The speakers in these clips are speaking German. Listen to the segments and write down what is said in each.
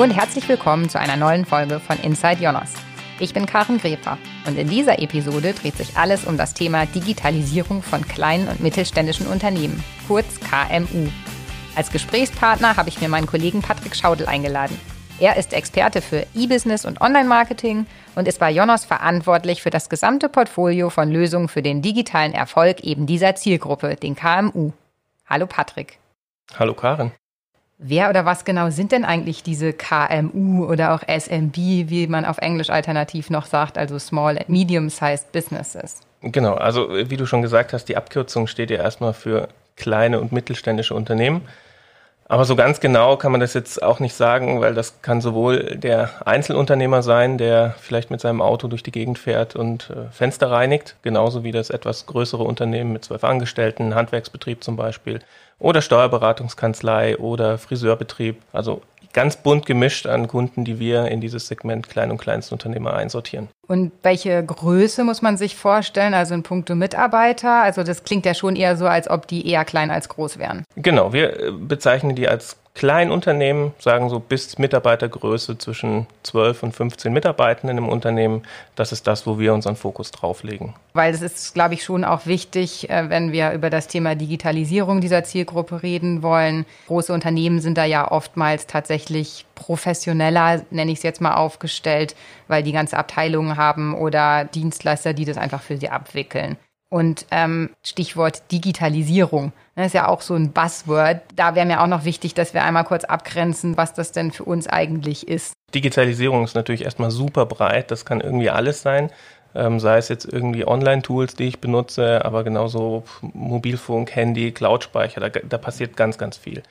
Hallo und herzlich willkommen zu einer neuen Folge von Inside Jonas. Ich bin Karen Grefer und in dieser Episode dreht sich alles um das Thema Digitalisierung von kleinen und mittelständischen Unternehmen, kurz KMU. Als Gesprächspartner habe ich mir meinen Kollegen Patrick Schaudel eingeladen. Er ist Experte für E-Business und Online-Marketing und ist bei Jonas verantwortlich für das gesamte Portfolio von Lösungen für den digitalen Erfolg eben dieser Zielgruppe, den KMU. Hallo Patrick. Hallo Karen. Wer oder was genau sind denn eigentlich diese KMU oder auch SMB, wie man auf Englisch alternativ noch sagt, also Small and Medium-Sized Businesses? Genau, also wie du schon gesagt hast, die Abkürzung steht ja erstmal für kleine und mittelständische Unternehmen. Aber so ganz genau kann man das jetzt auch nicht sagen, weil das kann sowohl der Einzelunternehmer sein, der vielleicht mit seinem Auto durch die Gegend fährt und äh, Fenster reinigt, genauso wie das etwas größere Unternehmen mit zwölf Angestellten, Handwerksbetrieb zum Beispiel, oder Steuerberatungskanzlei oder Friseurbetrieb. Also ganz bunt gemischt an Kunden, die wir in dieses Segment Klein- und Kleinstunternehmer einsortieren. Und welche Größe muss man sich vorstellen, also in puncto Mitarbeiter? Also das klingt ja schon eher so, als ob die eher klein als groß wären. Genau, wir äh, bezeichnen die als Kleinunternehmen, sagen so bis Mitarbeitergröße zwischen 12 und 15 Mitarbeitenden im Unternehmen. Das ist das, wo wir unseren Fokus drauf legen. Weil es ist, glaube ich, schon auch wichtig, äh, wenn wir über das Thema Digitalisierung dieser Zielgruppe reden wollen. Große Unternehmen sind da ja oftmals tatsächlich professioneller, nenne ich es jetzt mal, aufgestellt, weil die ganze Abteilungen haben oder Dienstleister, die das einfach für sie abwickeln. Und ähm, Stichwort Digitalisierung. Das ist ja auch so ein Buzzword. Da wäre mir auch noch wichtig, dass wir einmal kurz abgrenzen, was das denn für uns eigentlich ist. Digitalisierung ist natürlich erstmal super breit. Das kann irgendwie alles sein. Ähm, sei es jetzt irgendwie Online-Tools, die ich benutze, aber genauso Mobilfunk, Handy, Cloud-Speicher, da, da, passiert ganz, ganz viel.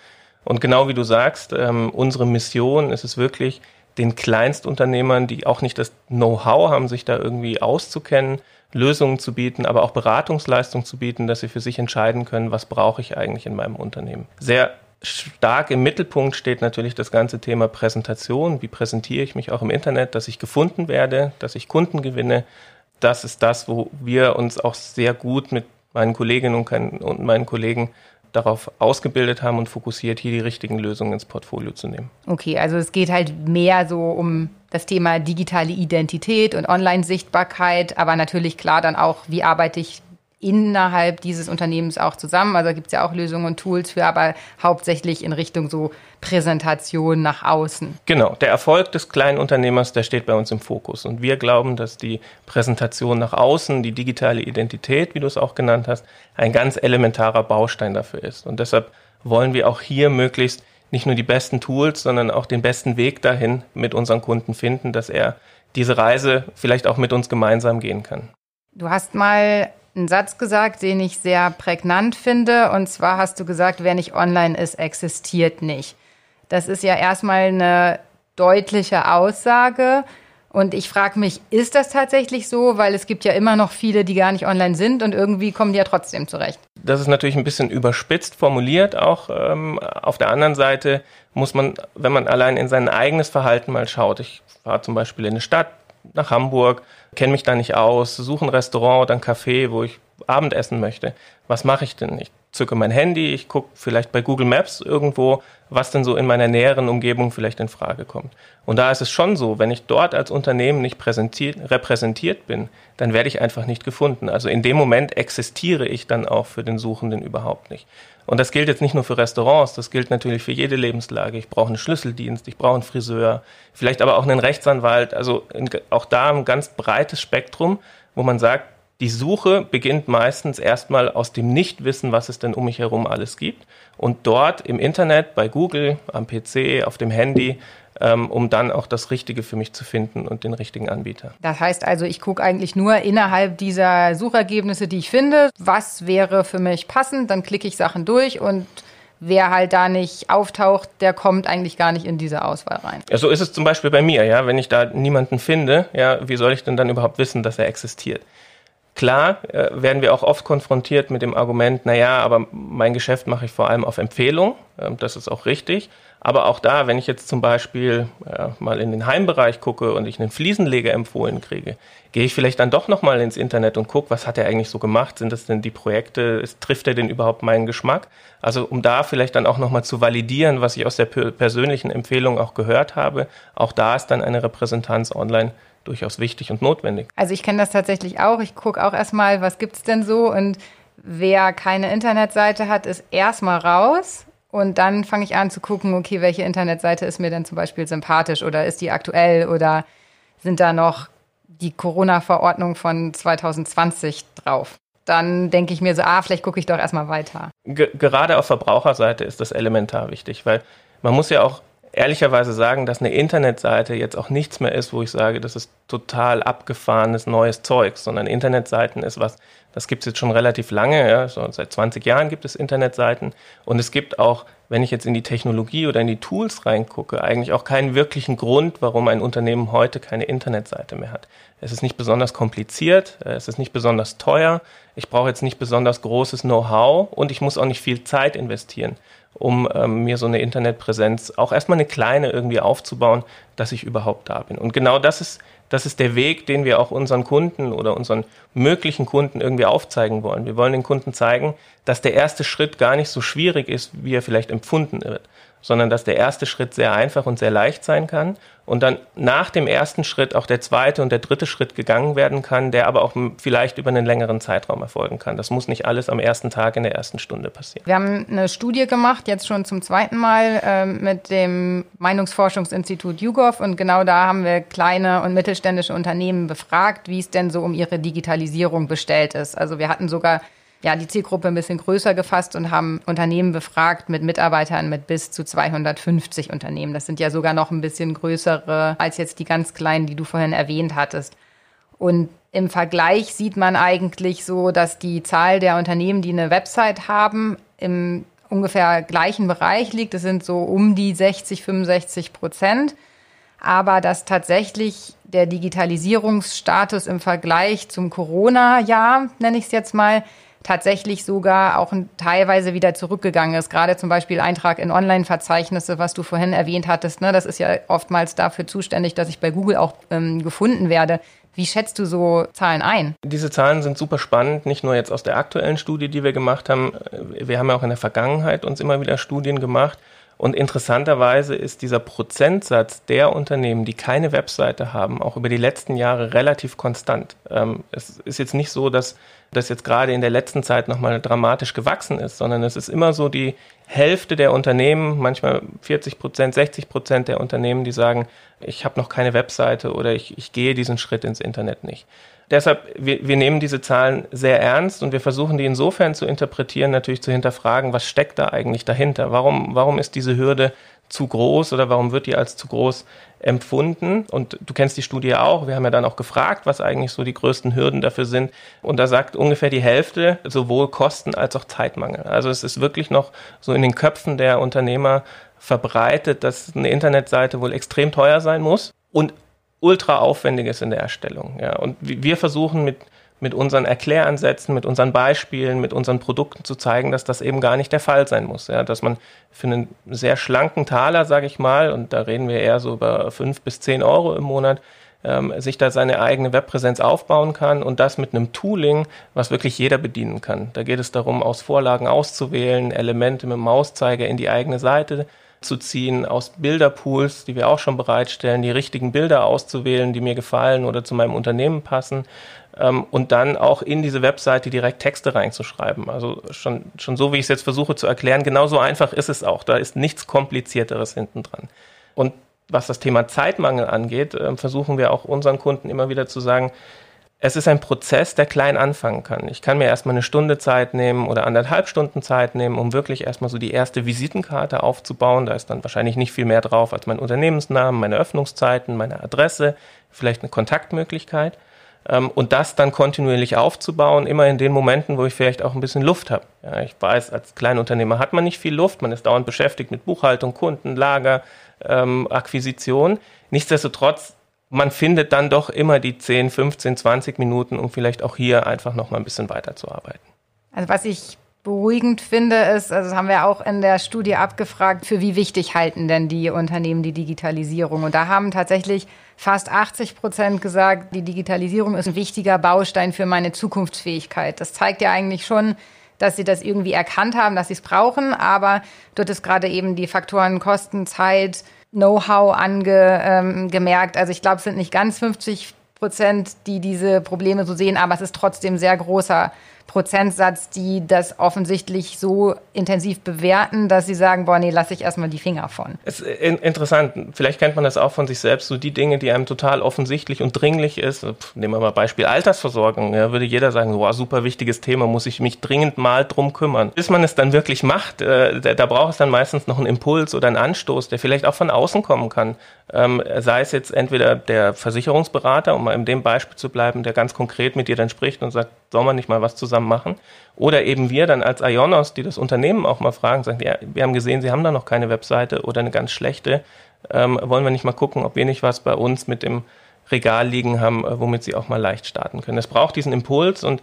Und genau wie du sagst, ähm, unsere Mission ist es wirklich, den Kleinstunternehmern, die auch nicht das Know-how haben, sich da irgendwie auszukennen, Lösungen zu bieten, aber auch Beratungsleistung zu bieten, dass sie für sich entscheiden können, was brauche ich eigentlich in meinem Unternehmen. Sehr stark im Mittelpunkt steht natürlich das ganze Thema Präsentation. Wie präsentiere ich mich auch im Internet, dass ich gefunden werde, dass ich Kunden gewinne. Das ist das, wo wir uns auch sehr gut mit meinen Kolleginnen und meinen Kollegen darauf ausgebildet haben und fokussiert, hier die richtigen Lösungen ins Portfolio zu nehmen. Okay, also es geht halt mehr so um das Thema digitale Identität und Online-Sichtbarkeit, aber natürlich klar dann auch, wie arbeite ich innerhalb dieses Unternehmens auch zusammen. Also gibt es ja auch Lösungen und Tools für, aber hauptsächlich in Richtung so Präsentation nach außen. Genau, der Erfolg des kleinen Unternehmers, der steht bei uns im Fokus. Und wir glauben, dass die Präsentation nach außen, die digitale Identität, wie du es auch genannt hast, ein ganz elementarer Baustein dafür ist. Und deshalb wollen wir auch hier möglichst nicht nur die besten Tools, sondern auch den besten Weg dahin mit unseren Kunden finden, dass er diese Reise vielleicht auch mit uns gemeinsam gehen kann. Du hast mal einen Satz gesagt, den ich sehr prägnant finde. Und zwar hast du gesagt, wer nicht online ist, existiert nicht. Das ist ja erstmal eine deutliche Aussage. Und ich frage mich, ist das tatsächlich so? Weil es gibt ja immer noch viele, die gar nicht online sind und irgendwie kommen die ja trotzdem zurecht. Das ist natürlich ein bisschen überspitzt formuliert auch. Ähm, auf der anderen Seite muss man, wenn man allein in sein eigenes Verhalten mal schaut, ich war zum Beispiel in eine Stadt, nach Hamburg, kenne mich da nicht aus, suche ein Restaurant oder ein Café, wo ich Abendessen möchte. Was mache ich denn? Ich zücke mein Handy, ich gucke vielleicht bei Google Maps irgendwo, was denn so in meiner näheren Umgebung vielleicht in Frage kommt. Und da ist es schon so, wenn ich dort als Unternehmen nicht repräsentiert bin, dann werde ich einfach nicht gefunden. Also in dem Moment existiere ich dann auch für den Suchenden überhaupt nicht. Und das gilt jetzt nicht nur für Restaurants, das gilt natürlich für jede Lebenslage. Ich brauche einen Schlüsseldienst, ich brauche einen Friseur, vielleicht aber auch einen Rechtsanwalt. Also auch da ein ganz breites Spektrum, wo man sagt, die Suche beginnt meistens erstmal aus dem Nichtwissen, was es denn um mich herum alles gibt. Und dort im Internet, bei Google, am PC, auf dem Handy, ähm, um dann auch das Richtige für mich zu finden und den richtigen Anbieter. Das heißt also, ich gucke eigentlich nur innerhalb dieser Suchergebnisse, die ich finde, was wäre für mich passend, dann klicke ich Sachen durch und wer halt da nicht auftaucht, der kommt eigentlich gar nicht in diese Auswahl rein. Ja, so ist es zum Beispiel bei mir, ja. Wenn ich da niemanden finde, ja, wie soll ich denn dann überhaupt wissen, dass er existiert? Klar äh, werden wir auch oft konfrontiert mit dem Argument, naja, aber mein Geschäft mache ich vor allem auf Empfehlung. Ähm, das ist auch richtig. Aber auch da, wenn ich jetzt zum Beispiel ja, mal in den Heimbereich gucke und ich einen Fliesenleger empfohlen kriege, gehe ich vielleicht dann doch nochmal ins Internet und gucke, was hat er eigentlich so gemacht? Sind das denn die Projekte? Trifft er denn überhaupt meinen Geschmack? Also um da vielleicht dann auch nochmal zu validieren, was ich aus der persönlichen Empfehlung auch gehört habe, auch da ist dann eine Repräsentanz online durchaus wichtig und notwendig. Also ich kenne das tatsächlich auch. Ich gucke auch erstmal, was gibt es denn so und wer keine Internetseite hat, ist erstmal raus und dann fange ich an zu gucken, okay, welche Internetseite ist mir denn zum Beispiel sympathisch oder ist die aktuell oder sind da noch die Corona-Verordnung von 2020 drauf? Dann denke ich mir so, ah, vielleicht gucke ich doch erstmal weiter. G gerade auf Verbraucherseite ist das elementar wichtig, weil man muss ja auch ehrlicherweise sagen, dass eine Internetseite jetzt auch nichts mehr ist, wo ich sage, das ist total abgefahrenes neues Zeug, sondern Internetseiten ist was, das gibt es jetzt schon relativ lange, ja, so seit 20 Jahren gibt es Internetseiten und es gibt auch, wenn ich jetzt in die Technologie oder in die Tools reingucke, eigentlich auch keinen wirklichen Grund, warum ein Unternehmen heute keine Internetseite mehr hat. Es ist nicht besonders kompliziert, es ist nicht besonders teuer, ich brauche jetzt nicht besonders großes Know-how und ich muss auch nicht viel Zeit investieren um ähm, mir so eine Internetpräsenz auch erstmal eine kleine irgendwie aufzubauen, dass ich überhaupt da bin. Und genau das ist, das ist der Weg, den wir auch unseren Kunden oder unseren möglichen Kunden irgendwie aufzeigen wollen. Wir wollen den Kunden zeigen, dass der erste Schritt gar nicht so schwierig ist, wie er vielleicht empfunden wird sondern dass der erste Schritt sehr einfach und sehr leicht sein kann und dann nach dem ersten Schritt auch der zweite und der dritte Schritt gegangen werden kann, der aber auch vielleicht über einen längeren Zeitraum erfolgen kann. Das muss nicht alles am ersten Tag in der ersten Stunde passieren. Wir haben eine Studie gemacht, jetzt schon zum zweiten Mal äh, mit dem Meinungsforschungsinstitut YouGov und genau da haben wir kleine und mittelständische Unternehmen befragt, wie es denn so um ihre Digitalisierung bestellt ist. Also wir hatten sogar ja, die Zielgruppe ein bisschen größer gefasst und haben Unternehmen befragt mit Mitarbeitern mit bis zu 250 Unternehmen. Das sind ja sogar noch ein bisschen größere als jetzt die ganz kleinen, die du vorhin erwähnt hattest. Und im Vergleich sieht man eigentlich so, dass die Zahl der Unternehmen, die eine Website haben, im ungefähr gleichen Bereich liegt. Es sind so um die 60, 65 Prozent. Aber dass tatsächlich der Digitalisierungsstatus im Vergleich zum Corona-Jahr, nenne ich es jetzt mal, tatsächlich sogar auch teilweise wieder zurückgegangen ist. Gerade zum Beispiel Eintrag in Online-Verzeichnisse, was du vorhin erwähnt hattest. Ne? Das ist ja oftmals dafür zuständig, dass ich bei Google auch ähm, gefunden werde. Wie schätzt du so Zahlen ein? Diese Zahlen sind super spannend, nicht nur jetzt aus der aktuellen Studie, die wir gemacht haben. Wir haben ja auch in der Vergangenheit uns immer wieder Studien gemacht. Und interessanterweise ist dieser Prozentsatz der Unternehmen, die keine Webseite haben, auch über die letzten Jahre relativ konstant. Ähm, es ist jetzt nicht so, dass das jetzt gerade in der letzten Zeit nochmal dramatisch gewachsen ist, sondern es ist immer so die Hälfte der Unternehmen, manchmal 40 Prozent, 60 Prozent der Unternehmen, die sagen, ich habe noch keine Webseite oder ich, ich gehe diesen Schritt ins Internet nicht. Deshalb, wir, wir nehmen diese Zahlen sehr ernst und wir versuchen die insofern zu interpretieren, natürlich zu hinterfragen, was steckt da eigentlich dahinter? Warum, warum ist diese Hürde zu groß oder warum wird die als zu groß empfunden? Und du kennst die Studie auch. Wir haben ja dann auch gefragt, was eigentlich so die größten Hürden dafür sind. Und da sagt ungefähr die Hälfte sowohl Kosten als auch Zeitmangel. Also es ist wirklich noch so in den Köpfen der Unternehmer verbreitet, dass eine Internetseite wohl extrem teuer sein muss und ultra aufwendig ist in der Erstellung. Ja. Und wir versuchen mit mit unseren Erkläransätzen, mit unseren Beispielen, mit unseren Produkten zu zeigen, dass das eben gar nicht der Fall sein muss. Ja, dass man für einen sehr schlanken Taler, sage ich mal, und da reden wir eher so über fünf bis zehn Euro im Monat, ähm, sich da seine eigene Webpräsenz aufbauen kann und das mit einem Tooling, was wirklich jeder bedienen kann. Da geht es darum, aus Vorlagen auszuwählen, Elemente mit dem Mauszeiger in die eigene Seite zu ziehen, aus Bilderpools, die wir auch schon bereitstellen, die richtigen Bilder auszuwählen, die mir gefallen oder zu meinem Unternehmen passen ähm, und dann auch in diese Webseite direkt Texte reinzuschreiben. Also schon, schon so, wie ich es jetzt versuche zu erklären, genauso einfach ist es auch. Da ist nichts Komplizierteres hinten dran. Und was das Thema Zeitmangel angeht, äh, versuchen wir auch unseren Kunden immer wieder zu sagen, es ist ein Prozess, der klein anfangen kann. Ich kann mir erstmal eine Stunde Zeit nehmen oder anderthalb Stunden Zeit nehmen, um wirklich erstmal so die erste Visitenkarte aufzubauen. Da ist dann wahrscheinlich nicht viel mehr drauf als mein Unternehmensnamen, meine Öffnungszeiten, meine Adresse, vielleicht eine Kontaktmöglichkeit. Ähm, und das dann kontinuierlich aufzubauen, immer in den Momenten, wo ich vielleicht auch ein bisschen Luft habe. Ja, ich weiß, als Kleinunternehmer hat man nicht viel Luft, man ist dauernd beschäftigt mit Buchhaltung, Kunden, Lager, ähm, Akquisition. Nichtsdestotrotz, man findet dann doch immer die 10, 15, 20 Minuten, um vielleicht auch hier einfach noch mal ein bisschen weiterzuarbeiten. Also was ich beruhigend finde, ist, also das haben wir auch in der Studie abgefragt, für wie wichtig halten denn die Unternehmen die Digitalisierung? Und da haben tatsächlich fast 80 Prozent gesagt, die Digitalisierung ist ein wichtiger Baustein für meine Zukunftsfähigkeit. Das zeigt ja eigentlich schon, dass sie das irgendwie erkannt haben, dass sie es brauchen, aber dort ist gerade eben die Faktoren Kosten, Zeit, Know-how angemerkt. Ähm, also ich glaube, es sind nicht ganz 50 Prozent, die diese Probleme so sehen, aber es ist trotzdem sehr großer Prozentsatz, die das offensichtlich so intensiv bewerten, dass sie sagen, boah, nee, lasse ich erstmal die Finger von. Es ist interessant. Vielleicht kennt man das auch von sich selbst. So die Dinge, die einem total offensichtlich und dringlich ist. Nehmen wir mal Beispiel Altersversorgung. Ja, würde jeder sagen, boah, super wichtiges Thema, muss ich mich dringend mal drum kümmern. Bis man es dann wirklich macht, äh, da, da braucht es dann meistens noch einen Impuls oder einen Anstoß, der vielleicht auch von außen kommen kann. Ähm, sei es jetzt entweder der Versicherungsberater, um mal in dem Beispiel zu bleiben, der ganz konkret mit dir dann spricht und sagt, soll man nicht mal was zusammen machen? Oder eben wir dann als Ionos, die das Unternehmen auch mal fragen, sagen, ja, wir haben gesehen, Sie haben da noch keine Webseite oder eine ganz schlechte. Ähm, wollen wir nicht mal gucken, ob wir nicht was bei uns mit dem Regal liegen haben, äh, womit Sie auch mal leicht starten können. Es braucht diesen Impuls und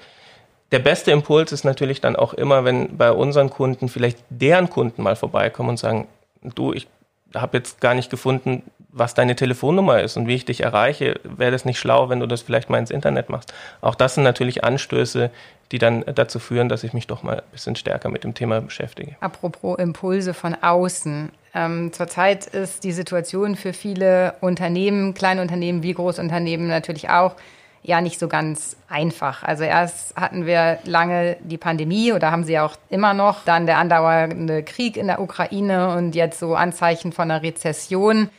der beste Impuls ist natürlich dann auch immer, wenn bei unseren Kunden vielleicht deren Kunden mal vorbeikommen und sagen, du, ich habe jetzt gar nicht gefunden, was deine Telefonnummer ist und wie ich dich erreiche, wäre das nicht schlau, wenn du das vielleicht mal ins Internet machst. Auch das sind natürlich Anstöße, die dann dazu führen, dass ich mich doch mal ein bisschen stärker mit dem Thema beschäftige. Apropos Impulse von außen. Ähm, zurzeit ist die Situation für viele Unternehmen, kleine Unternehmen wie Großunternehmen natürlich auch, ja nicht so ganz einfach. Also erst hatten wir lange die Pandemie oder haben sie auch immer noch, dann der andauernde Krieg in der Ukraine und jetzt so Anzeichen von einer Rezession.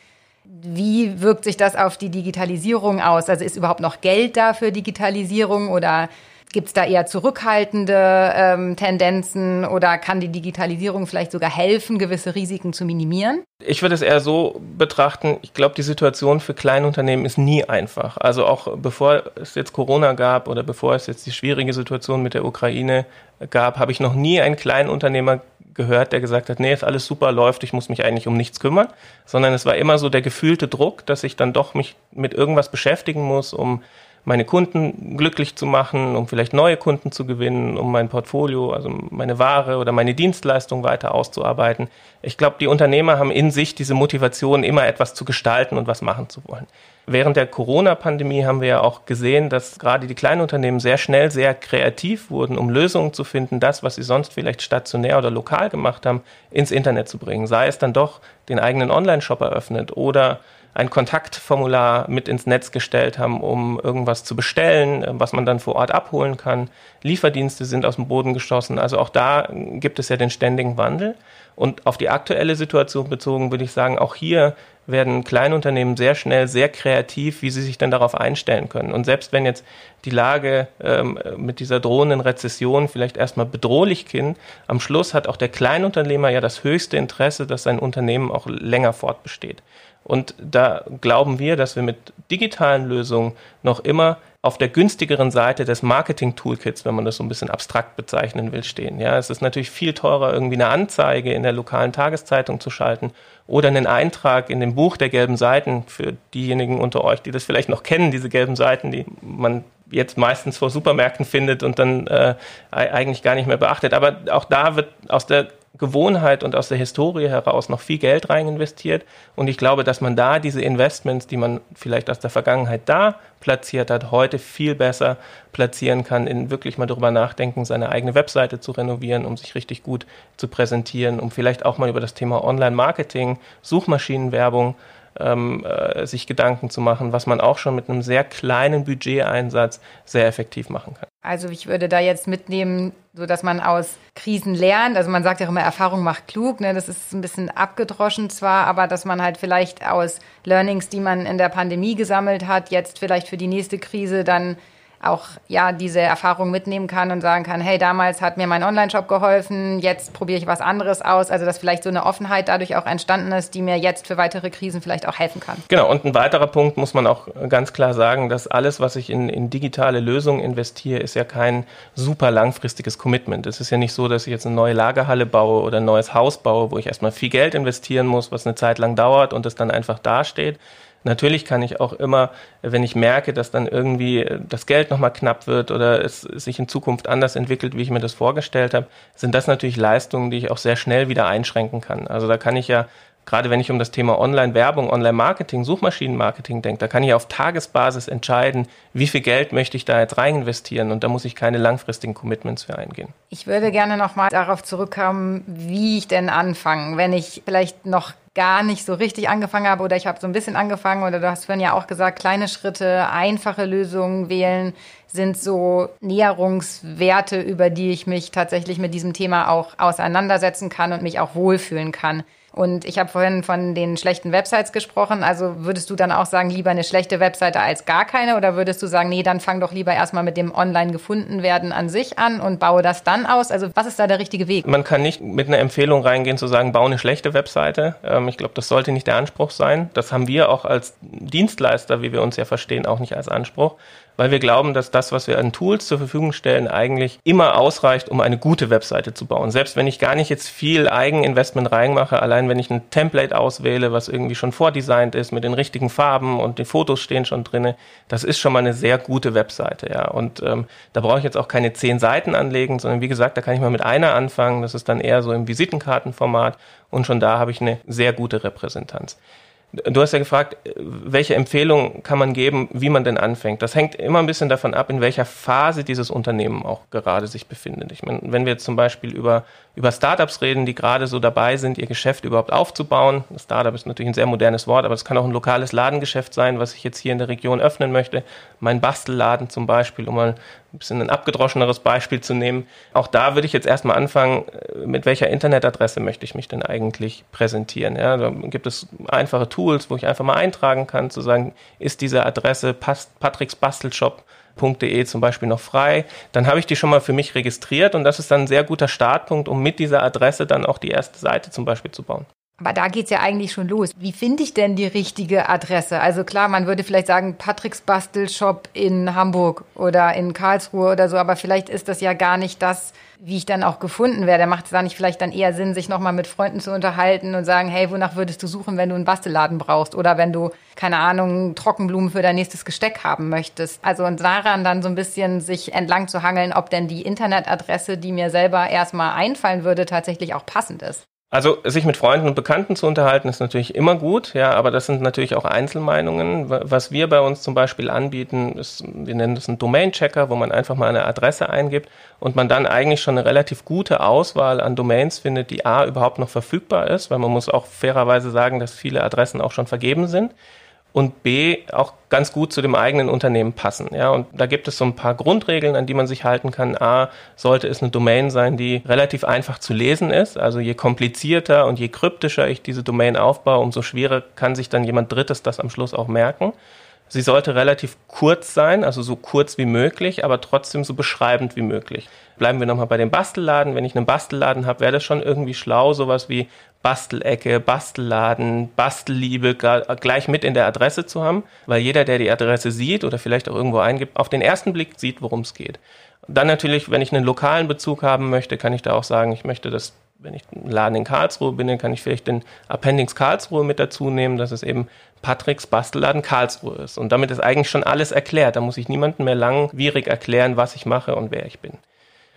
Wie wirkt sich das auf die Digitalisierung aus? Also ist überhaupt noch Geld da für Digitalisierung oder Gibt es da eher zurückhaltende ähm, Tendenzen oder kann die Digitalisierung vielleicht sogar helfen, gewisse Risiken zu minimieren? Ich würde es eher so betrachten, ich glaube, die Situation für Kleinunternehmen ist nie einfach. Also auch bevor es jetzt Corona gab oder bevor es jetzt die schwierige Situation mit der Ukraine gab, habe ich noch nie einen Kleinunternehmer gehört, der gesagt hat, nee, ist alles super, läuft, ich muss mich eigentlich um nichts kümmern, sondern es war immer so der gefühlte Druck, dass ich dann doch mich mit irgendwas beschäftigen muss, um meine Kunden glücklich zu machen, um vielleicht neue Kunden zu gewinnen, um mein Portfolio, also meine Ware oder meine Dienstleistung weiter auszuarbeiten. Ich glaube, die Unternehmer haben in sich diese Motivation, immer etwas zu gestalten und was machen zu wollen. Während der Corona-Pandemie haben wir ja auch gesehen, dass gerade die kleinen Unternehmen sehr schnell sehr kreativ wurden, um Lösungen zu finden, das, was sie sonst vielleicht stationär oder lokal gemacht haben, ins Internet zu bringen. Sei es dann doch den eigenen Online-Shop eröffnet oder ein Kontaktformular mit ins Netz gestellt haben, um irgendwas zu bestellen, äh, was man dann vor Ort abholen kann. Lieferdienste sind aus dem Boden geschossen. Also auch da gibt es ja den ständigen Wandel. Und auf die aktuelle Situation bezogen würde ich sagen, auch hier werden Kleinunternehmen sehr schnell sehr kreativ, wie sie sich dann darauf einstellen können. Und selbst wenn jetzt die Lage ähm, mit dieser drohenden Rezession vielleicht erstmal bedrohlich klingt, am Schluss hat auch der Kleinunternehmer ja das höchste Interesse, dass sein Unternehmen auch länger fortbesteht. Und da glauben wir, dass wir mit digitalen Lösungen noch immer auf der günstigeren Seite des Marketing-Toolkits, wenn man das so ein bisschen abstrakt bezeichnen will, stehen. Ja, es ist natürlich viel teurer, irgendwie eine Anzeige in der lokalen Tageszeitung zu schalten oder einen Eintrag in dem Buch der gelben Seiten für diejenigen unter euch, die das vielleicht noch kennen, diese gelben Seiten, die man jetzt meistens vor Supermärkten findet und dann äh, eigentlich gar nicht mehr beachtet. Aber auch da wird aus der Gewohnheit und aus der Historie heraus noch viel Geld rein investiert. Und ich glaube, dass man da diese Investments, die man vielleicht aus der Vergangenheit da platziert hat, heute viel besser platzieren kann, in wirklich mal darüber nachdenken, seine eigene Webseite zu renovieren, um sich richtig gut zu präsentieren, um vielleicht auch mal über das Thema Online-Marketing, Suchmaschinenwerbung ähm, äh, sich Gedanken zu machen, was man auch schon mit einem sehr kleinen Budgeteinsatz sehr effektiv machen kann. Also ich würde da jetzt mitnehmen, so dass man aus Krisen lernt. Also man sagt ja immer, Erfahrung macht klug. Ne? Das ist ein bisschen abgedroschen zwar, aber dass man halt vielleicht aus Learnings, die man in der Pandemie gesammelt hat, jetzt vielleicht für die nächste Krise dann auch ja diese Erfahrung mitnehmen kann und sagen kann, hey, damals hat mir mein Online-Shop geholfen, jetzt probiere ich was anderes aus. Also dass vielleicht so eine Offenheit dadurch auch entstanden ist, die mir jetzt für weitere Krisen vielleicht auch helfen kann. Genau, und ein weiterer Punkt muss man auch ganz klar sagen, dass alles, was ich in, in digitale Lösungen investiere, ist ja kein super langfristiges Commitment. Es ist ja nicht so, dass ich jetzt eine neue Lagerhalle baue oder ein neues Haus baue, wo ich erstmal viel Geld investieren muss, was eine Zeit lang dauert und es dann einfach dasteht Natürlich kann ich auch immer, wenn ich merke, dass dann irgendwie das Geld nochmal knapp wird oder es sich in Zukunft anders entwickelt, wie ich mir das vorgestellt habe, sind das natürlich Leistungen, die ich auch sehr schnell wieder einschränken kann. Also da kann ich ja gerade wenn ich um das Thema Online-Werbung, Online-Marketing, Suchmaschinenmarketing denke, da kann ich auf Tagesbasis entscheiden, wie viel Geld möchte ich da jetzt rein investieren und da muss ich keine langfristigen Commitments für eingehen. Ich würde gerne nochmal darauf zurückkommen, wie ich denn anfange, wenn ich vielleicht noch gar nicht so richtig angefangen habe oder ich habe so ein bisschen angefangen oder du hast vorhin ja auch gesagt, kleine Schritte, einfache Lösungen wählen sind so Näherungswerte, über die ich mich tatsächlich mit diesem Thema auch auseinandersetzen kann und mich auch wohlfühlen kann. Und ich habe vorhin von den schlechten Websites gesprochen. Also würdest du dann auch sagen, lieber eine schlechte Webseite als gar keine? Oder würdest du sagen, nee, dann fang doch lieber erstmal mit dem online gefunden werden an sich an und baue das dann aus? Also was ist da der richtige Weg? Man kann nicht mit einer Empfehlung reingehen zu sagen, baue eine schlechte Webseite. Ähm, ich glaube, das sollte nicht der Anspruch sein. Das haben wir auch als Dienstleister, wie wir uns ja verstehen, auch nicht als Anspruch weil wir glauben, dass das, was wir an Tools zur Verfügung stellen, eigentlich immer ausreicht, um eine gute Webseite zu bauen. Selbst wenn ich gar nicht jetzt viel Eigeninvestment reinmache, allein wenn ich ein Template auswähle, was irgendwie schon vordesignt ist mit den richtigen Farben und die Fotos stehen schon drinne, das ist schon mal eine sehr gute Webseite, ja. Und ähm, da brauche ich jetzt auch keine zehn Seiten anlegen, sondern wie gesagt, da kann ich mal mit einer anfangen. Das ist dann eher so im Visitenkartenformat und schon da habe ich eine sehr gute Repräsentanz. Du hast ja gefragt, welche Empfehlung kann man geben, wie man denn anfängt. Das hängt immer ein bisschen davon ab, in welcher Phase dieses Unternehmen auch gerade sich befindet. Ich meine, wenn wir jetzt zum Beispiel über, über Startups reden, die gerade so dabei sind, ihr Geschäft überhaupt aufzubauen. Startup ist natürlich ein sehr modernes Wort, aber es kann auch ein lokales Ladengeschäft sein, was ich jetzt hier in der Region öffnen möchte. Mein Bastelladen zum Beispiel, um mal ein bisschen ein abgedroscheneres Beispiel zu nehmen. Auch da würde ich jetzt erstmal anfangen, äh, mit welcher Internetadresse möchte ich mich denn eigentlich präsentieren? Ja, da gibt es einfache Tools, wo ich einfach mal eintragen kann, zu sagen, ist diese Adresse patricksbastelshop.de zum Beispiel noch frei, dann habe ich die schon mal für mich registriert und das ist dann ein sehr guter Startpunkt, um mit dieser Adresse dann auch die erste Seite zum Beispiel zu bauen. Aber da geht's ja eigentlich schon los. Wie finde ich denn die richtige Adresse? Also klar, man würde vielleicht sagen, Patricks Bastelshop in Hamburg oder in Karlsruhe oder so, aber vielleicht ist das ja gar nicht das, wie ich dann auch gefunden werde. Macht es da nicht vielleicht dann eher Sinn, sich nochmal mit Freunden zu unterhalten und sagen, hey, wonach würdest du suchen, wenn du einen Bastelladen brauchst? Oder wenn du, keine Ahnung, Trockenblumen für dein nächstes Gesteck haben möchtest. Also und daran dann so ein bisschen sich entlang zu hangeln, ob denn die Internetadresse, die mir selber erstmal einfallen würde, tatsächlich auch passend ist. Also sich mit Freunden und Bekannten zu unterhalten ist natürlich immer gut, ja, aber das sind natürlich auch Einzelmeinungen. Was wir bei uns zum Beispiel anbieten, ist, wir nennen das einen Domain-Checker, wo man einfach mal eine Adresse eingibt und man dann eigentlich schon eine relativ gute Auswahl an Domains findet, die A überhaupt noch verfügbar ist, weil man muss auch fairerweise sagen, dass viele Adressen auch schon vergeben sind und B auch ganz gut zu dem eigenen Unternehmen passen. Ja, und da gibt es so ein paar Grundregeln, an die man sich halten kann. A, sollte es eine Domain sein, die relativ einfach zu lesen ist. Also je komplizierter und je kryptischer ich diese Domain aufbaue, umso schwerer kann sich dann jemand Drittes das am Schluss auch merken. Sie sollte relativ kurz sein, also so kurz wie möglich, aber trotzdem so beschreibend wie möglich. Bleiben wir nochmal bei dem Bastelladen. Wenn ich einen Bastelladen habe, wäre das schon irgendwie schlau, sowas wie Bastelecke, Bastelladen, Bastelliebe gleich mit in der Adresse zu haben, weil jeder, der die Adresse sieht oder vielleicht auch irgendwo eingibt, auf den ersten Blick sieht, worum es geht. Dann natürlich, wenn ich einen lokalen Bezug haben möchte, kann ich da auch sagen, ich möchte das wenn ich einen Laden in Karlsruhe bin, kann ich vielleicht den Appendix Karlsruhe mit dazu nehmen, dass es eben Patricks Bastelladen Karlsruhe ist. Und damit ist eigentlich schon alles erklärt. Da muss ich niemandem mehr langwierig erklären, was ich mache und wer ich bin.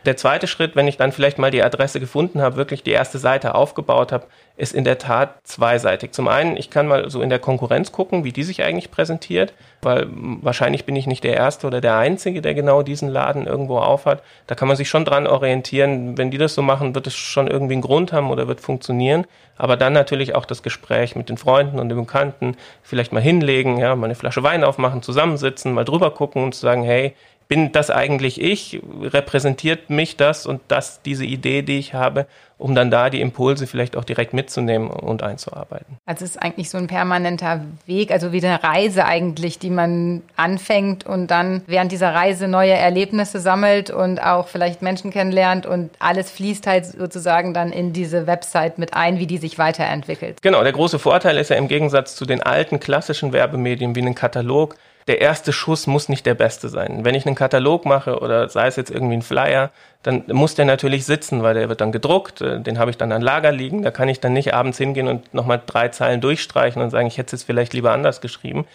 Der zweite Schritt, wenn ich dann vielleicht mal die Adresse gefunden habe, wirklich die erste Seite aufgebaut habe, ist in der Tat zweiseitig. Zum einen, ich kann mal so in der Konkurrenz gucken, wie die sich eigentlich präsentiert, weil wahrscheinlich bin ich nicht der Erste oder der Einzige, der genau diesen Laden irgendwo aufhat. Da kann man sich schon dran orientieren. Wenn die das so machen, wird es schon irgendwie einen Grund haben oder wird funktionieren. Aber dann natürlich auch das Gespräch mit den Freunden und den Bekannten, vielleicht mal hinlegen, ja, mal eine Flasche Wein aufmachen, zusammensitzen, mal drüber gucken und zu sagen, hey, bin das eigentlich ich? Repräsentiert mich das und das, diese Idee, die ich habe, um dann da die Impulse vielleicht auch direkt mitzunehmen und einzuarbeiten? Also es ist eigentlich so ein permanenter Weg, also wie eine Reise eigentlich, die man anfängt und dann während dieser Reise neue Erlebnisse sammelt und auch vielleicht Menschen kennenlernt und alles fließt halt sozusagen dann in diese Website mit ein, wie die sich weiterentwickelt. Genau, der große Vorteil ist ja im Gegensatz zu den alten klassischen Werbemedien wie einen Katalog, der erste Schuss muss nicht der beste sein. Wenn ich einen Katalog mache oder sei es jetzt irgendwie ein Flyer, dann muss der natürlich sitzen, weil der wird dann gedruckt, äh, den habe ich dann an Lager liegen, da kann ich dann nicht abends hingehen und nochmal drei Zeilen durchstreichen und sagen, ich hätte es jetzt vielleicht lieber anders geschrieben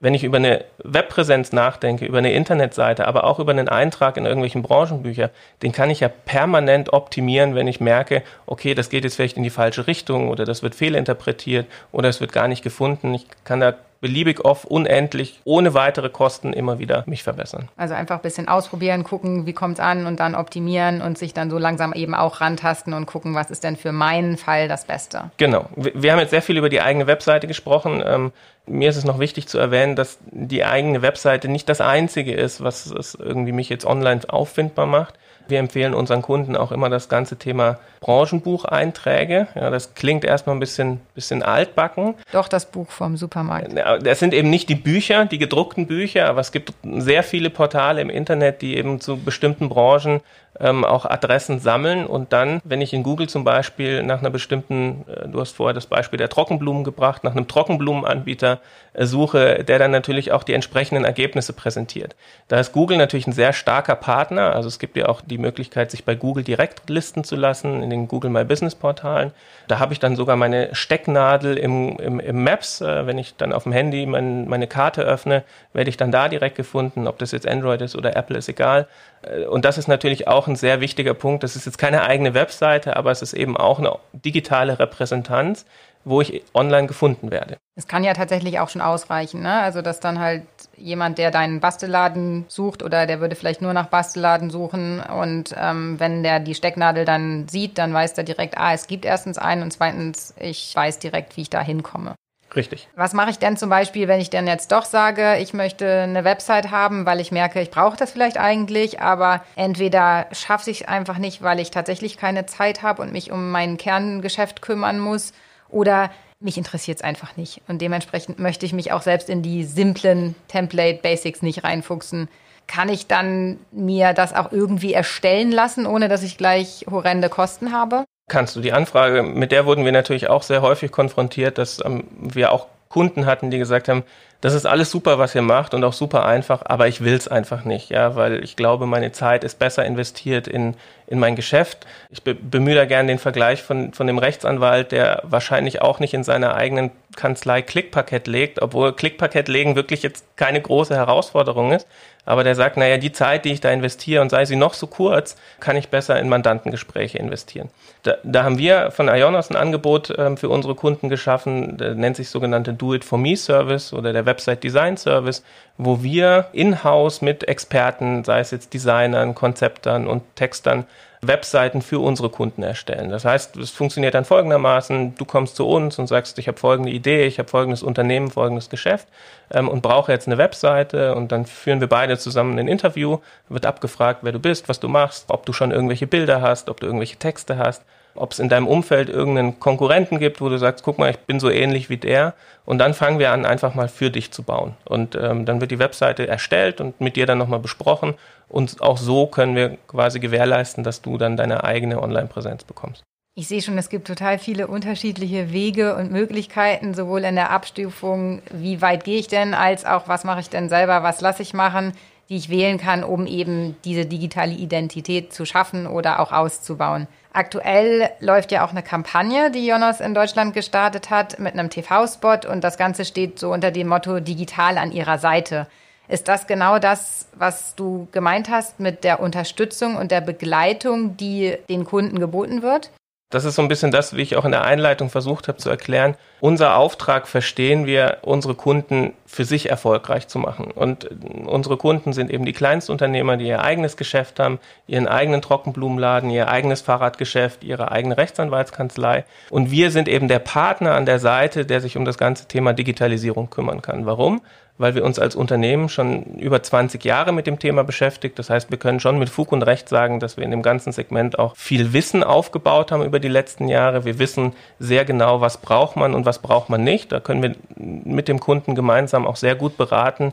wenn ich über eine Webpräsenz nachdenke, über eine Internetseite, aber auch über einen Eintrag in irgendwelchen Branchenbücher, den kann ich ja permanent optimieren, wenn ich merke, okay, das geht jetzt vielleicht in die falsche Richtung oder das wird fehlinterpretiert oder es wird gar nicht gefunden. Ich kann da beliebig oft, unendlich, ohne weitere Kosten immer wieder mich verbessern. Also einfach ein bisschen ausprobieren, gucken, wie kommt es an und dann optimieren und sich dann so langsam eben auch rantasten und gucken, was ist denn für meinen Fall das Beste. Genau. Wir haben jetzt sehr viel über die eigene Webseite gesprochen. Ähm, mir ist es noch wichtig zu erwähnen, dass die eigene Webseite nicht das einzige ist, was es irgendwie mich jetzt online auffindbar macht. Wir empfehlen unseren Kunden auch immer das ganze Thema Branchenbucheinträge. Ja, das klingt erstmal ein bisschen, bisschen altbacken. Doch, das Buch vom Supermarkt. Das sind eben nicht die Bücher, die gedruckten Bücher, aber es gibt sehr viele Portale im Internet, die eben zu bestimmten Branchen ähm, auch Adressen sammeln und dann, wenn ich in Google zum Beispiel nach einer bestimmten, äh, du hast vorher das Beispiel der Trockenblumen gebracht, nach einem Trockenblumenanbieter äh, suche, der dann natürlich auch die entsprechenden Ergebnisse präsentiert. Da ist Google natürlich ein sehr starker Partner, also es gibt ja auch die Möglichkeit, sich bei Google direkt listen zu lassen in den Google My Business Portalen. Da habe ich dann sogar meine Stecknadel im, im, im Maps, äh, wenn ich dann auf dem Handy mein, meine Karte öffne, werde ich dann da direkt gefunden, ob das jetzt Android ist oder Apple ist egal. Äh, und das ist natürlich auch ein sehr wichtiger Punkt. Das ist jetzt keine eigene Webseite, aber es ist eben auch eine digitale Repräsentanz, wo ich online gefunden werde. Es kann ja tatsächlich auch schon ausreichen, ne? Also dass dann halt jemand, der deinen Bastelladen sucht oder der würde vielleicht nur nach Bastelladen suchen und ähm, wenn der die Stecknadel dann sieht, dann weiß der direkt, ah, es gibt erstens einen und zweitens, ich weiß direkt, wie ich da hinkomme. Richtig. Was mache ich denn zum Beispiel, wenn ich denn jetzt doch sage, ich möchte eine Website haben, weil ich merke, ich brauche das vielleicht eigentlich, aber entweder schaffe ich es einfach nicht, weil ich tatsächlich keine Zeit habe und mich um mein Kerngeschäft kümmern muss, oder mich interessiert es einfach nicht. Und dementsprechend möchte ich mich auch selbst in die simplen Template-Basics nicht reinfuchsen. Kann ich dann mir das auch irgendwie erstellen lassen, ohne dass ich gleich horrende Kosten habe? Kannst du. Die Anfrage, mit der wurden wir natürlich auch sehr häufig konfrontiert, dass ähm, wir auch Kunden hatten, die gesagt haben, das ist alles super, was ihr macht und auch super einfach, aber ich will es einfach nicht, ja, weil ich glaube, meine Zeit ist besser investiert in, in mein Geschäft. Ich be bemühe da gerne den Vergleich von, von dem Rechtsanwalt, der wahrscheinlich auch nicht in seiner eigenen Kanzlei Klickpaket legt, obwohl Klickpaket legen wirklich jetzt keine große Herausforderung ist. Aber der sagt, naja, die Zeit, die ich da investiere und sei sie noch so kurz, kann ich besser in Mandantengespräche investieren. Da, da haben wir von Ionos ein Angebot ähm, für unsere Kunden geschaffen, nennt sich sogenannte Do-It-For-Me-Service oder der Website-Design-Service, wo wir in-house mit Experten, sei es jetzt Designern, Konzeptern und Textern, Webseiten für unsere Kunden erstellen. Das heißt, es funktioniert dann folgendermaßen, du kommst zu uns und sagst, ich habe folgende Idee, ich habe folgendes Unternehmen, folgendes Geschäft ähm, und brauche jetzt eine Webseite. Und dann führen wir beide zusammen ein Interview, wird abgefragt, wer du bist, was du machst, ob du schon irgendwelche Bilder hast, ob du irgendwelche Texte hast ob es in deinem Umfeld irgendeinen Konkurrenten gibt, wo du sagst, guck mal, ich bin so ähnlich wie der. Und dann fangen wir an, einfach mal für dich zu bauen. Und ähm, dann wird die Webseite erstellt und mit dir dann nochmal besprochen. Und auch so können wir quasi gewährleisten, dass du dann deine eigene Online-Präsenz bekommst. Ich sehe schon, es gibt total viele unterschiedliche Wege und Möglichkeiten, sowohl in der Abstufung, wie weit gehe ich denn, als auch, was mache ich denn selber, was lasse ich machen, die ich wählen kann, um eben diese digitale Identität zu schaffen oder auch auszubauen. Aktuell läuft ja auch eine Kampagne, die Jonas in Deutschland gestartet hat, mit einem TV-Spot und das Ganze steht so unter dem Motto digital an ihrer Seite. Ist das genau das, was du gemeint hast mit der Unterstützung und der Begleitung, die den Kunden geboten wird? Das ist so ein bisschen das, wie ich auch in der Einleitung versucht habe zu erklären. Unser Auftrag verstehen wir, unsere Kunden für sich erfolgreich zu machen. Und unsere Kunden sind eben die Kleinstunternehmer, die ihr eigenes Geschäft haben, ihren eigenen Trockenblumenladen, ihr eigenes Fahrradgeschäft, ihre eigene Rechtsanwaltskanzlei. Und wir sind eben der Partner an der Seite, der sich um das ganze Thema Digitalisierung kümmern kann. Warum? weil wir uns als Unternehmen schon über 20 Jahre mit dem Thema beschäftigt. Das heißt, wir können schon mit Fug und Recht sagen, dass wir in dem ganzen Segment auch viel Wissen aufgebaut haben über die letzten Jahre. Wir wissen sehr genau, was braucht man und was braucht man nicht. Da können wir mit dem Kunden gemeinsam auch sehr gut beraten,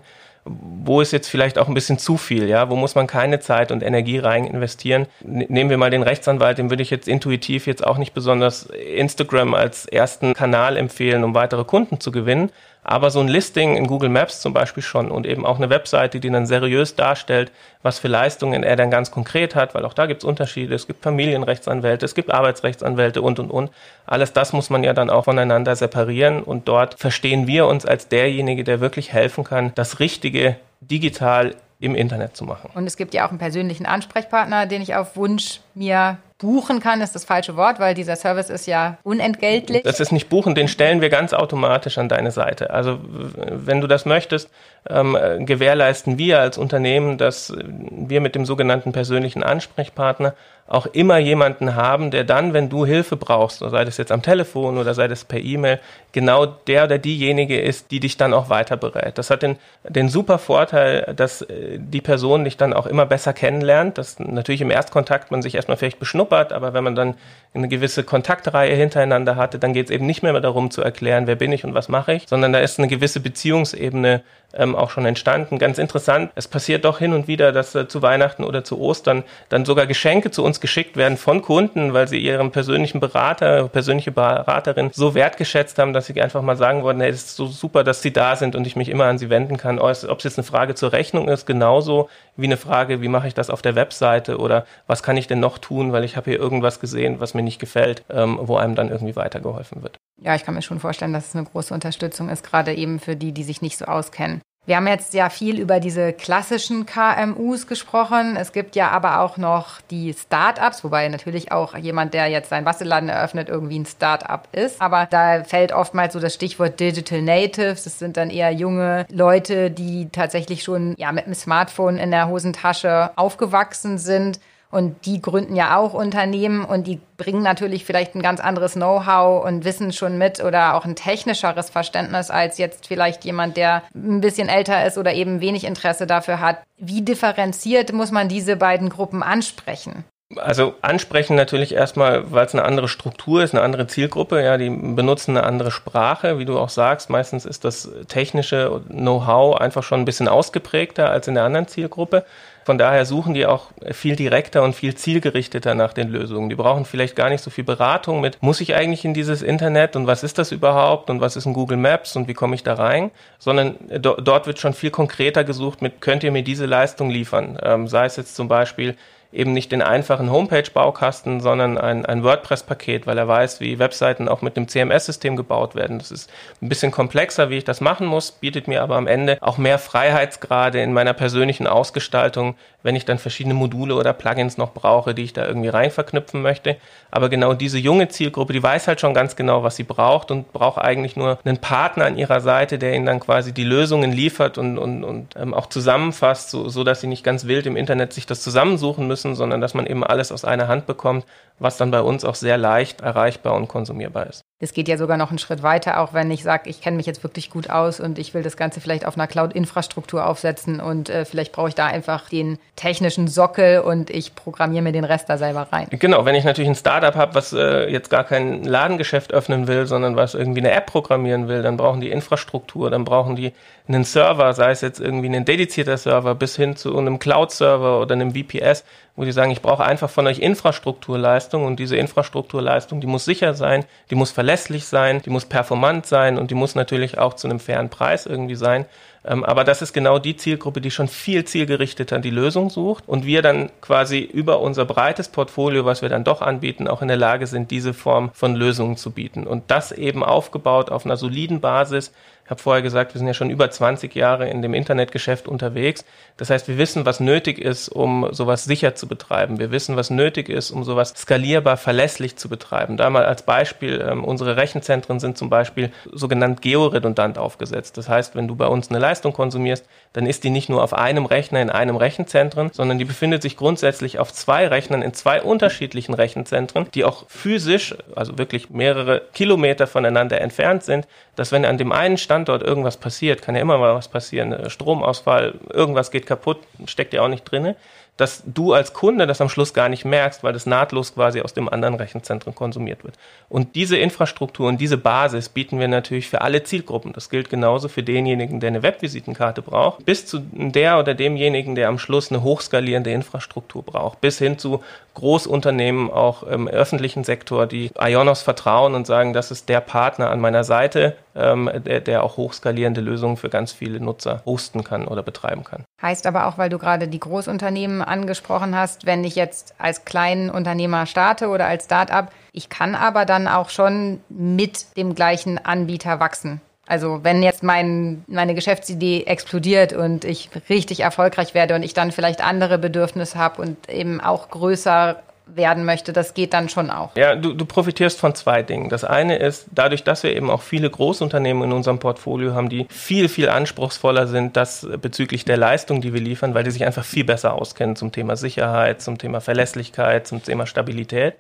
wo ist jetzt vielleicht auch ein bisschen zu viel, ja? Wo muss man keine Zeit und Energie rein investieren? Nehmen wir mal den Rechtsanwalt, dem würde ich jetzt intuitiv jetzt auch nicht besonders Instagram als ersten Kanal empfehlen, um weitere Kunden zu gewinnen. Aber so ein Listing in Google Maps zum Beispiel schon und eben auch eine Webseite, die dann seriös darstellt, was für Leistungen er dann ganz konkret hat, weil auch da gibt es Unterschiede. Es gibt Familienrechtsanwälte, es gibt Arbeitsrechtsanwälte und, und, und. Alles das muss man ja dann auch voneinander separieren und dort verstehen wir uns als derjenige, der wirklich helfen kann, das Richtige digital im Internet zu machen. Und es gibt ja auch einen persönlichen Ansprechpartner, den ich auf Wunsch mir buchen kann, ist das falsche Wort, weil dieser Service ist ja unentgeltlich. Das ist nicht buchen, den stellen wir ganz automatisch an deine Seite. Also wenn du das möchtest, ähm, gewährleisten wir als Unternehmen, dass wir mit dem sogenannten persönlichen Ansprechpartner auch immer jemanden haben, der dann, wenn du Hilfe brauchst, sei das jetzt am Telefon oder sei das per E-Mail, genau der oder diejenige ist, die dich dann auch weiter berät. Das hat den, den super Vorteil, dass äh, die Person dich dann auch immer besser kennenlernt, dass natürlich im Erstkontakt man sich erstmal vielleicht beschnuppert, aber wenn man dann eine gewisse Kontaktreihe hintereinander hatte, dann geht es eben nicht mehr darum zu erklären, wer bin ich und was mache ich, sondern da ist eine gewisse Beziehungsebene ähm, auch schon entstanden. Ganz interessant, es passiert doch hin und wieder, dass äh, zu Weihnachten oder zu Ostern dann sogar Geschenke zu uns geschickt werden von Kunden, weil sie ihren persönlichen Berater, persönliche Beraterin so wertgeschätzt haben, dass sie einfach mal sagen wollten, hey, es ist so super, dass sie da sind und ich mich immer an sie wenden kann. Ob es jetzt eine Frage zur Rechnung ist, genauso wie eine Frage, wie mache ich das auf der Webseite oder was kann ich denn noch tun, weil ich habe hier irgendwas gesehen, was mir nicht gefällt, ähm, wo einem dann irgendwie weitergeholfen wird. Ja, ich kann mir schon vorstellen, dass es eine große Unterstützung ist, gerade eben für die, die sich nicht so auskennen. Wir haben jetzt ja viel über diese klassischen KMUs gesprochen. Es gibt ja aber auch noch die Startups, wobei natürlich auch jemand, der jetzt seinen Bastelladen eröffnet, irgendwie ein Startup ist. Aber da fällt oftmals so das Stichwort Digital Natives. Das sind dann eher junge Leute, die tatsächlich schon ja mit dem Smartphone in der Hosentasche aufgewachsen sind und die gründen ja auch Unternehmen und die bringen natürlich vielleicht ein ganz anderes Know-how und Wissen schon mit oder auch ein technischeres Verständnis als jetzt vielleicht jemand, der ein bisschen älter ist oder eben wenig Interesse dafür hat. Wie differenziert muss man diese beiden Gruppen ansprechen? Also ansprechen natürlich erstmal, weil es eine andere Struktur ist, eine andere Zielgruppe. Ja, die benutzen eine andere Sprache, wie du auch sagst. Meistens ist das technische Know-how einfach schon ein bisschen ausgeprägter als in der anderen Zielgruppe. Von daher suchen die auch viel direkter und viel zielgerichteter nach den Lösungen. Die brauchen vielleicht gar nicht so viel Beratung mit, muss ich eigentlich in dieses Internet und was ist das überhaupt und was ist ein Google Maps und wie komme ich da rein, sondern do dort wird schon viel konkreter gesucht mit, könnt ihr mir diese Leistung liefern? Ähm, sei es jetzt zum Beispiel, eben nicht den einfachen Homepage-Baukasten, sondern ein, ein WordPress-Paket, weil er weiß, wie Webseiten auch mit dem CMS-System gebaut werden. Das ist ein bisschen komplexer, wie ich das machen muss, bietet mir aber am Ende auch mehr Freiheitsgrade in meiner persönlichen Ausgestaltung, wenn ich dann verschiedene Module oder Plugins noch brauche, die ich da irgendwie rein verknüpfen möchte. Aber genau diese junge Zielgruppe, die weiß halt schon ganz genau, was sie braucht und braucht eigentlich nur einen Partner an ihrer Seite, der ihnen dann quasi die Lösungen liefert und, und, und ähm, auch zusammenfasst, so, so dass sie nicht ganz wild im Internet sich das zusammensuchen müssen, sondern dass man eben alles aus einer Hand bekommt, was dann bei uns auch sehr leicht erreichbar und konsumierbar ist. Das geht ja sogar noch einen Schritt weiter, auch wenn ich sage, ich kenne mich jetzt wirklich gut aus und ich will das Ganze vielleicht auf einer Cloud-Infrastruktur aufsetzen und äh, vielleicht brauche ich da einfach den technischen Sockel und ich programmiere mir den Rest da selber rein. Genau, wenn ich natürlich ein Startup habe, was äh, jetzt gar kein Ladengeschäft öffnen will, sondern was irgendwie eine App programmieren will, dann brauchen die Infrastruktur, dann brauchen die einen Server, sei es jetzt irgendwie ein dedizierter Server bis hin zu einem Cloud-Server oder einem VPS, wo die sagen, ich brauche einfach von euch Infrastrukturleistung und diese Infrastrukturleistung, die muss sicher sein, die muss verlässlich sein, die muss performant sein und die muss natürlich auch zu einem fairen Preis irgendwie sein. Ähm, aber das ist genau die Zielgruppe, die schon viel zielgerichteter die Lösung sucht und wir dann quasi über unser breites Portfolio, was wir dann doch anbieten, auch in der Lage sind, diese Form von Lösungen zu bieten. Und das eben aufgebaut auf einer soliden Basis, ich habe vorher gesagt, wir sind ja schon über 20 Jahre in dem Internetgeschäft unterwegs. Das heißt, wir wissen, was nötig ist, um sowas sicher zu betreiben. Wir wissen, was nötig ist, um sowas skalierbar, verlässlich zu betreiben. Da mal als Beispiel, ähm, unsere Rechenzentren sind zum Beispiel sogenannt georedundant aufgesetzt. Das heißt, wenn du bei uns eine Leistung konsumierst, dann ist die nicht nur auf einem Rechner in einem Rechenzentrum, sondern die befindet sich grundsätzlich auf zwei Rechnern in zwei unterschiedlichen Rechenzentren, die auch physisch, also wirklich mehrere Kilometer voneinander entfernt sind, dass wenn an dem einen Standort irgendwas passiert, kann ja immer mal was passieren, Stromausfall, irgendwas geht kaputt, steckt ja auch nicht drinne, dass du als Kunde das am Schluss gar nicht merkst, weil das nahtlos quasi aus dem anderen Rechenzentrum konsumiert wird. Und diese Infrastruktur und diese Basis bieten wir natürlich für alle Zielgruppen. Das gilt genauso für denjenigen, der eine Webvisitenkarte braucht, bis zu der oder demjenigen, der am Schluss eine hochskalierende Infrastruktur braucht, bis hin zu Großunternehmen auch im öffentlichen Sektor, die Ionos vertrauen und sagen, das ist der Partner an meiner Seite, ähm, der, der auch hochskalierende Lösungen für ganz viele Nutzer hosten kann oder betreiben kann. Heißt aber auch, weil du gerade die Großunternehmen angesprochen hast, wenn ich jetzt als kleinen Unternehmer starte oder als Start-up, ich kann aber dann auch schon mit dem gleichen Anbieter wachsen. Also wenn jetzt mein, meine Geschäftsidee explodiert und ich richtig erfolgreich werde und ich dann vielleicht andere Bedürfnisse habe und eben auch größer werden möchte, das geht dann schon auch. Ja, du, du profitierst von zwei Dingen. Das eine ist, dadurch, dass wir eben auch viele Großunternehmen in unserem Portfolio haben, die viel, viel anspruchsvoller sind, das bezüglich der Leistung, die wir liefern, weil die sich einfach viel besser auskennen zum Thema Sicherheit, zum Thema Verlässlichkeit, zum Thema Stabilität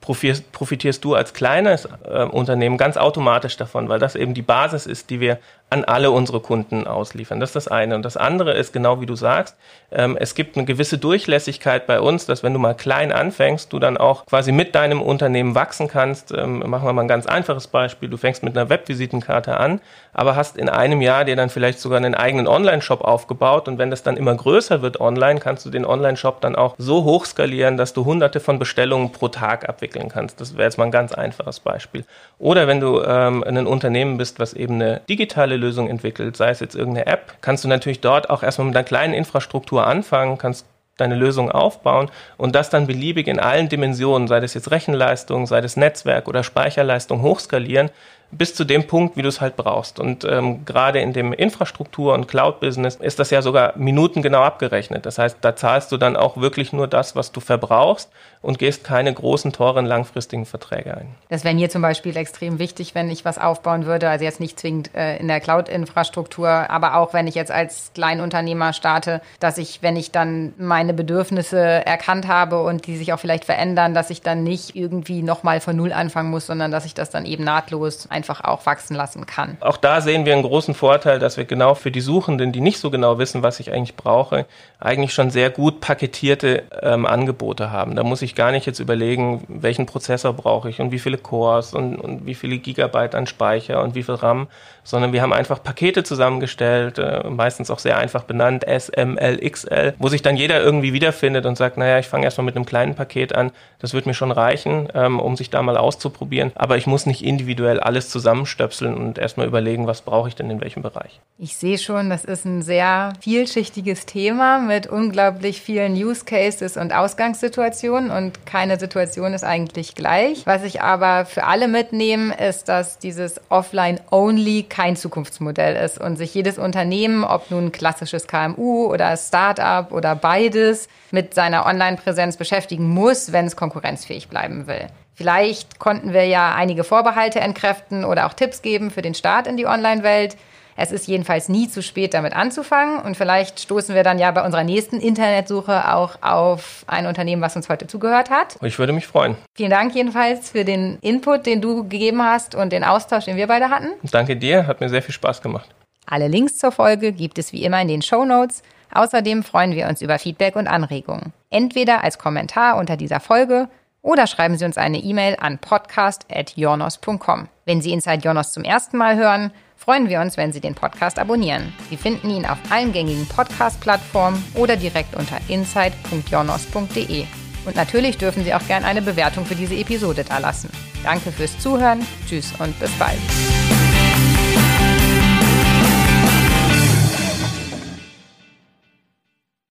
profitierst, du als kleines äh, Unternehmen ganz automatisch davon, weil das eben die Basis ist, die wir an alle unsere Kunden ausliefern. Das ist das eine. Und das andere ist genau wie du sagst, ähm, es gibt eine gewisse Durchlässigkeit bei uns, dass wenn du mal klein anfängst, du dann auch quasi mit deinem Unternehmen wachsen kannst. Ähm, machen wir mal ein ganz einfaches Beispiel. Du fängst mit einer Webvisitenkarte an, aber hast in einem Jahr dir dann vielleicht sogar einen eigenen Online-Shop aufgebaut. Und wenn das dann immer größer wird online, kannst du den Online-Shop dann auch so hoch skalieren, dass du hunderte von Bestellungen pro Tag abwickeln kannst. Das wäre jetzt mal ein ganz einfaches Beispiel. Oder wenn du ähm, ein Unternehmen bist, was eben eine digitale Lösung entwickelt, sei es jetzt irgendeine App, kannst du natürlich dort auch erstmal mit einer kleinen Infrastruktur anfangen, kannst deine Lösung aufbauen und das dann beliebig in allen Dimensionen, sei das jetzt Rechenleistung, sei das Netzwerk oder Speicherleistung hochskalieren, bis zu dem Punkt, wie du es halt brauchst. Und ähm, gerade in dem Infrastruktur- und Cloud-Business ist das ja sogar minutengenau abgerechnet. Das heißt, da zahlst du dann auch wirklich nur das, was du verbrauchst und gehst keine großen, teuren, langfristigen Verträge ein. Das wäre mir zum Beispiel extrem wichtig, wenn ich was aufbauen würde. Also jetzt nicht zwingend äh, in der Cloud-Infrastruktur, aber auch wenn ich jetzt als Kleinunternehmer starte, dass ich, wenn ich dann meine Bedürfnisse erkannt habe und die sich auch vielleicht verändern, dass ich dann nicht irgendwie nochmal von Null anfangen muss, sondern dass ich das dann eben nahtlos einfach auch wachsen lassen kann. Auch da sehen wir einen großen Vorteil, dass wir genau für die Suchenden, die nicht so genau wissen, was ich eigentlich brauche, eigentlich schon sehr gut paketierte ähm, Angebote haben. Da muss ich gar nicht jetzt überlegen, welchen Prozessor brauche ich und wie viele Cores und, und wie viele Gigabyte an Speicher und wie viel RAM, sondern wir haben einfach Pakete zusammengestellt, äh, meistens auch sehr einfach benannt, S, M, L, XL, wo sich dann jeder irgendwie wiederfindet und sagt, naja, ich fange erstmal mit einem kleinen Paket an, das wird mir schon reichen, ähm, um sich da mal auszuprobieren, aber ich muss nicht individuell alles zusammenstöpseln und erstmal überlegen, was brauche ich denn in welchem Bereich. Ich sehe schon, das ist ein sehr vielschichtiges Thema mit unglaublich vielen Use Cases und Ausgangssituationen und keine Situation ist eigentlich gleich. Was ich aber für alle mitnehme, ist, dass dieses Offline-Only kein Zukunftsmodell ist und sich jedes Unternehmen, ob nun klassisches KMU oder Startup oder beides, mit seiner Online-Präsenz beschäftigen muss, wenn es konkurrenzfähig bleiben will. Vielleicht konnten wir ja einige Vorbehalte entkräften oder auch Tipps geben für den Start in die Online-Welt. Es ist jedenfalls nie zu spät, damit anzufangen. Und vielleicht stoßen wir dann ja bei unserer nächsten Internetsuche auch auf ein Unternehmen, was uns heute zugehört hat. Ich würde mich freuen. Vielen Dank jedenfalls für den Input, den du gegeben hast und den Austausch, den wir beide hatten. Danke dir, hat mir sehr viel Spaß gemacht. Alle Links zur Folge gibt es wie immer in den Show Notes. Außerdem freuen wir uns über Feedback und Anregungen. Entweder als Kommentar unter dieser Folge oder schreiben Sie uns eine E-Mail an podcast.jonos.com. Wenn Sie Inside Jonas zum ersten Mal hören, freuen wir uns, wenn Sie den Podcast abonnieren. Sie finden ihn auf allen gängigen Podcast-Plattformen oder direkt unter inside.jonos.de. Und natürlich dürfen Sie auch gerne eine Bewertung für diese Episode da lassen. Danke fürs Zuhören, tschüss und bis bald.